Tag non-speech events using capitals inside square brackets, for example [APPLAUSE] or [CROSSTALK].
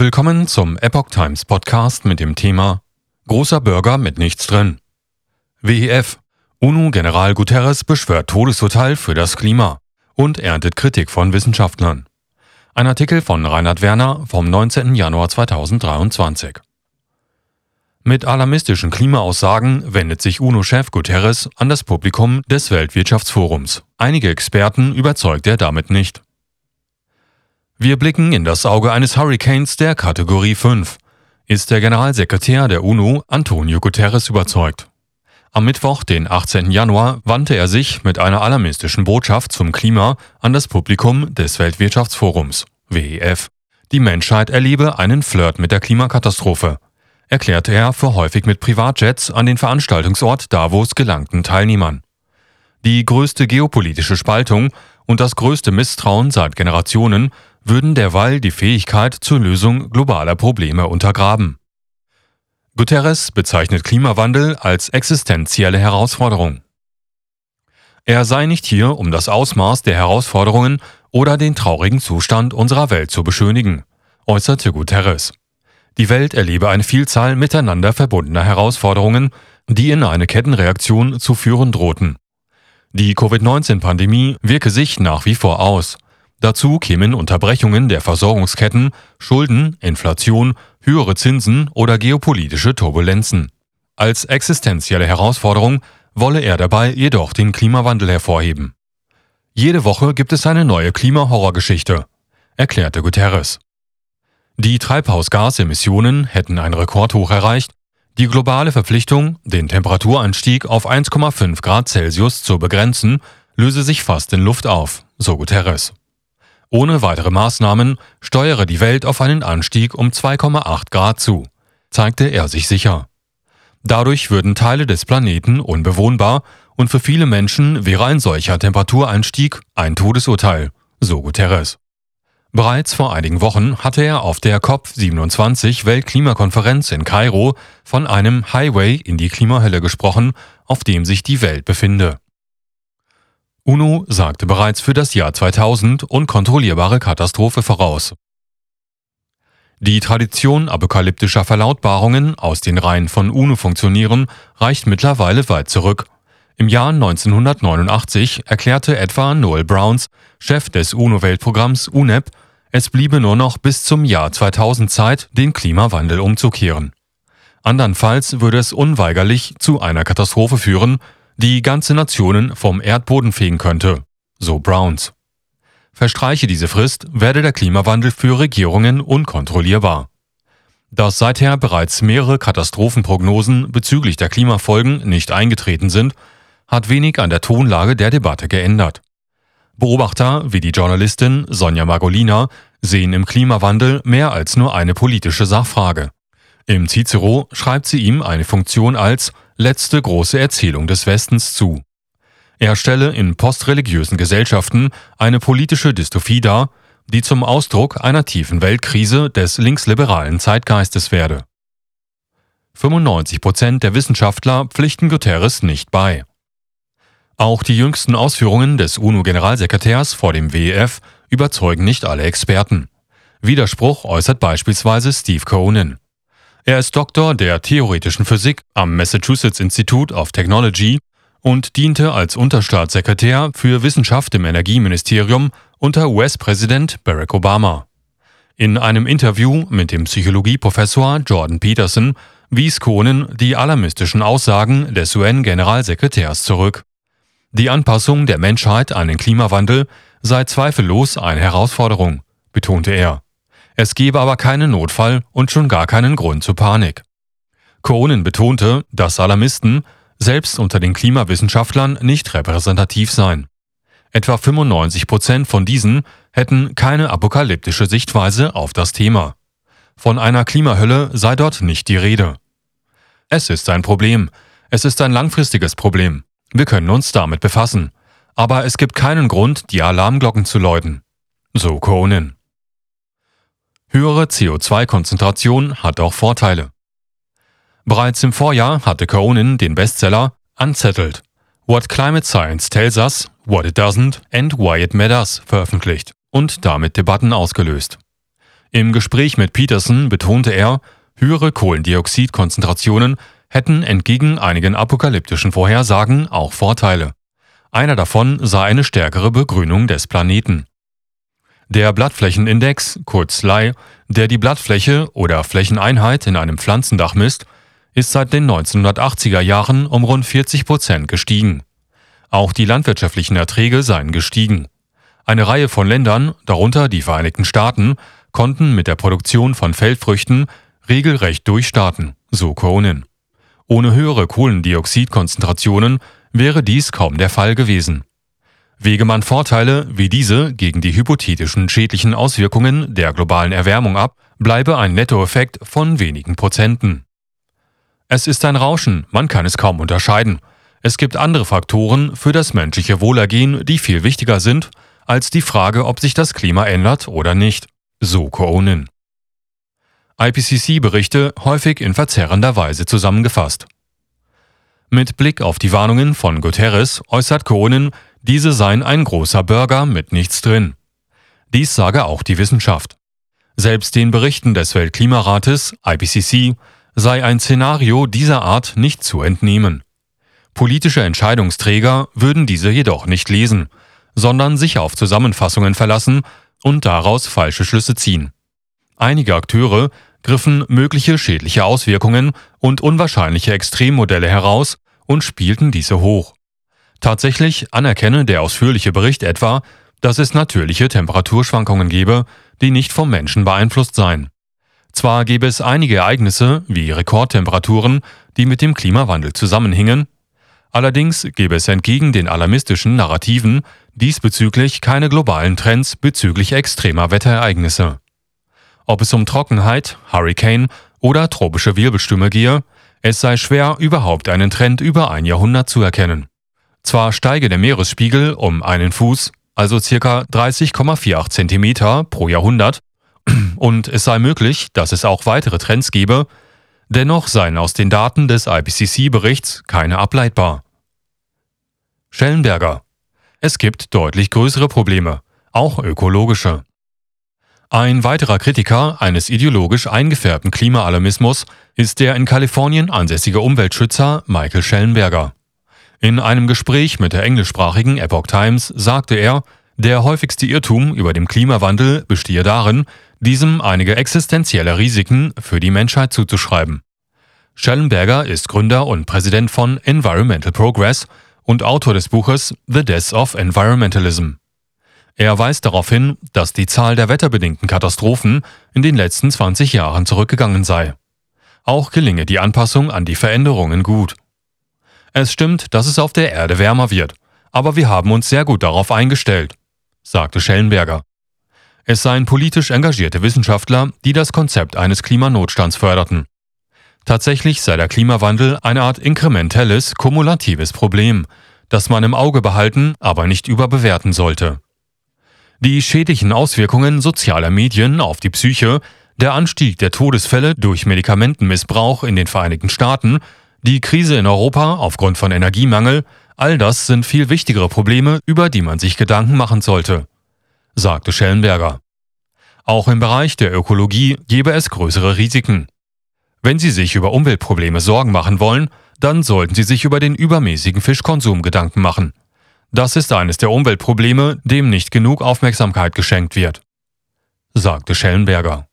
Willkommen zum Epoch Times Podcast mit dem Thema Großer Burger mit nichts drin. WEF UNO-General Guterres beschwört Todesurteil für das Klima und erntet Kritik von Wissenschaftlern. Ein Artikel von Reinhard Werner vom 19. Januar 2023. Mit alarmistischen Klimaaussagen wendet sich UNO-Chef Guterres an das Publikum des Weltwirtschaftsforums. Einige Experten überzeugt er damit nicht. Wir blicken in das Auge eines Hurricanes der Kategorie 5, ist der Generalsekretär der UNO Antonio Guterres überzeugt. Am Mittwoch, den 18. Januar, wandte er sich mit einer alarmistischen Botschaft zum Klima an das Publikum des Weltwirtschaftsforums WEF. Die Menschheit erlebe einen Flirt mit der Klimakatastrophe, erklärte er für häufig mit Privatjets an den Veranstaltungsort Davos gelangten Teilnehmern. Die größte geopolitische Spaltung und das größte Misstrauen seit Generationen würden derweil die Fähigkeit zur Lösung globaler Probleme untergraben. Guterres bezeichnet Klimawandel als existenzielle Herausforderung. Er sei nicht hier, um das Ausmaß der Herausforderungen oder den traurigen Zustand unserer Welt zu beschönigen, äußerte Guterres. Die Welt erlebe eine Vielzahl miteinander verbundener Herausforderungen, die in eine Kettenreaktion zu führen drohten. Die Covid-19-Pandemie wirke sich nach wie vor aus, Dazu kämen Unterbrechungen der Versorgungsketten, Schulden, Inflation, höhere Zinsen oder geopolitische Turbulenzen. Als existenzielle Herausforderung wolle er dabei jedoch den Klimawandel hervorheben. Jede Woche gibt es eine neue Klimahorrorgeschichte, erklärte Guterres. Die Treibhausgasemissionen hätten ein Rekordhoch erreicht, die globale Verpflichtung, den Temperaturanstieg auf 1,5 Grad Celsius zu begrenzen, löse sich fast in Luft auf, so Guterres. Ohne weitere Maßnahmen steuere die Welt auf einen Anstieg um 2,8 Grad zu, zeigte er sich sicher. Dadurch würden Teile des Planeten unbewohnbar und für viele Menschen wäre ein solcher Temperatureinstieg ein Todesurteil, so Guterres. Bereits vor einigen Wochen hatte er auf der COP27 Weltklimakonferenz in Kairo von einem Highway in die Klimahölle gesprochen, auf dem sich die Welt befinde. UNO sagte bereits für das Jahr 2000 unkontrollierbare Katastrophe voraus. Die Tradition apokalyptischer Verlautbarungen aus den Reihen von UNO-Funktionären reicht mittlerweile weit zurück. Im Jahr 1989 erklärte etwa Noel Browns, Chef des UNO-Weltprogramms UNEP, es bliebe nur noch bis zum Jahr 2000 Zeit, den Klimawandel umzukehren. Andernfalls würde es unweigerlich zu einer Katastrophe führen, die ganze Nationen vom Erdboden fegen könnte, so Browns. Verstreiche diese Frist, werde der Klimawandel für Regierungen unkontrollierbar. Dass seither bereits mehrere Katastrophenprognosen bezüglich der Klimafolgen nicht eingetreten sind, hat wenig an der Tonlage der Debatte geändert. Beobachter wie die Journalistin Sonja Margolina sehen im Klimawandel mehr als nur eine politische Sachfrage. Im Cicero schreibt sie ihm eine Funktion als letzte große Erzählung des Westens zu. Er stelle in postreligiösen Gesellschaften eine politische Dystophie dar, die zum Ausdruck einer tiefen Weltkrise des linksliberalen Zeitgeistes werde. 95 Prozent der Wissenschaftler pflichten Guterres nicht bei. Auch die jüngsten Ausführungen des UNO-Generalsekretärs vor dem WEF überzeugen nicht alle Experten. Widerspruch äußert beispielsweise Steve Conan. Er ist Doktor der theoretischen Physik am Massachusetts Institute of Technology und diente als Unterstaatssekretär für Wissenschaft im Energieministerium unter US-Präsident Barack Obama. In einem Interview mit dem Psychologieprofessor Jordan Peterson wies Kohnen die alarmistischen Aussagen des UN-Generalsekretärs zurück. Die Anpassung der Menschheit an den Klimawandel sei zweifellos eine Herausforderung, betonte er. Es gebe aber keinen Notfall und schon gar keinen Grund zur Panik. Conan betonte, dass Alarmisten selbst unter den Klimawissenschaftlern nicht repräsentativ seien. Etwa 95 Prozent von diesen hätten keine apokalyptische Sichtweise auf das Thema. Von einer Klimahölle sei dort nicht die Rede. Es ist ein Problem. Es ist ein langfristiges Problem. Wir können uns damit befassen. Aber es gibt keinen Grund, die Alarmglocken zu läuten. So Conan. Höhere CO2-Konzentration hat auch Vorteile. Bereits im Vorjahr hatte Conan den Bestseller Unsettled What Climate Science Tells Us, What It Doesn't and Why It Matters veröffentlicht und damit Debatten ausgelöst. Im Gespräch mit Peterson betonte er, höhere Kohlendioxidkonzentrationen hätten entgegen einigen apokalyptischen Vorhersagen auch Vorteile. Einer davon sei eine stärkere Begrünung des Planeten. Der Blattflächenindex, kurz LAI, der die Blattfläche oder Flächeneinheit in einem Pflanzendach misst, ist seit den 1980er Jahren um rund 40 Prozent gestiegen. Auch die landwirtschaftlichen Erträge seien gestiegen. Eine Reihe von Ländern, darunter die Vereinigten Staaten, konnten mit der Produktion von Feldfrüchten regelrecht durchstarten, so Cronin. Ohne höhere Kohlendioxidkonzentrationen wäre dies kaum der Fall gewesen. Wege man Vorteile wie diese gegen die hypothetischen schädlichen Auswirkungen der globalen Erwärmung ab, bleibe ein Nettoeffekt von wenigen Prozenten. Es ist ein Rauschen, man kann es kaum unterscheiden. Es gibt andere Faktoren für das menschliche Wohlergehen, die viel wichtiger sind als die Frage, ob sich das Klima ändert oder nicht, so Koonin. IPCC-Berichte häufig in verzerrender Weise zusammengefasst. Mit Blick auf die Warnungen von Guterres äußert Koonin, diese seien ein großer Burger mit nichts drin. Dies sage auch die Wissenschaft. Selbst den Berichten des Weltklimarates IPCC sei ein Szenario dieser Art nicht zu entnehmen. Politische Entscheidungsträger würden diese jedoch nicht lesen, sondern sich auf Zusammenfassungen verlassen und daraus falsche Schlüsse ziehen. Einige Akteure griffen mögliche schädliche Auswirkungen und unwahrscheinliche Extremmodelle heraus und spielten diese hoch. Tatsächlich anerkenne der ausführliche Bericht etwa, dass es natürliche Temperaturschwankungen gebe, die nicht vom Menschen beeinflusst seien. Zwar gäbe es einige Ereignisse wie Rekordtemperaturen, die mit dem Klimawandel zusammenhingen, allerdings gäbe es entgegen den alarmistischen Narrativen diesbezüglich keine globalen Trends bezüglich extremer Wetterereignisse. Ob es um Trockenheit, Hurricane oder tropische Wirbelstürme gehe, es sei schwer, überhaupt einen Trend über ein Jahrhundert zu erkennen. Zwar steige der Meeresspiegel um einen Fuß, also ca. 30,48 cm pro Jahrhundert, [CLEARS THROAT] und es sei möglich, dass es auch weitere Trends gebe, dennoch seien aus den Daten des IPCC-Berichts keine ableitbar. Schellenberger. Es gibt deutlich größere Probleme, auch ökologische. Ein weiterer Kritiker eines ideologisch eingefärbten Klimaalarmismus ist der in Kalifornien ansässige Umweltschützer Michael Schellenberger. In einem Gespräch mit der englischsprachigen Epoch Times sagte er, der häufigste Irrtum über den Klimawandel bestehe darin, diesem einige existenzielle Risiken für die Menschheit zuzuschreiben. Schellenberger ist Gründer und Präsident von Environmental Progress und Autor des Buches The Death of Environmentalism. Er weist darauf hin, dass die Zahl der wetterbedingten Katastrophen in den letzten 20 Jahren zurückgegangen sei. Auch gelinge die Anpassung an die Veränderungen gut. Es stimmt, dass es auf der Erde wärmer wird, aber wir haben uns sehr gut darauf eingestellt, sagte Schellenberger. Es seien politisch engagierte Wissenschaftler, die das Konzept eines Klimanotstands förderten. Tatsächlich sei der Klimawandel eine Art inkrementelles, kumulatives Problem, das man im Auge behalten, aber nicht überbewerten sollte. Die schädlichen Auswirkungen sozialer Medien auf die Psyche, der Anstieg der Todesfälle durch Medikamentenmissbrauch in den Vereinigten Staaten, die Krise in Europa aufgrund von Energiemangel, all das sind viel wichtigere Probleme, über die man sich Gedanken machen sollte sagte Schellenberger. Auch im Bereich der Ökologie gebe es größere Risiken. Wenn Sie sich über Umweltprobleme Sorgen machen wollen, dann sollten Sie sich über den übermäßigen Fischkonsum Gedanken machen. Das ist eines der Umweltprobleme, dem nicht genug Aufmerksamkeit geschenkt wird, sagte Schellenberger.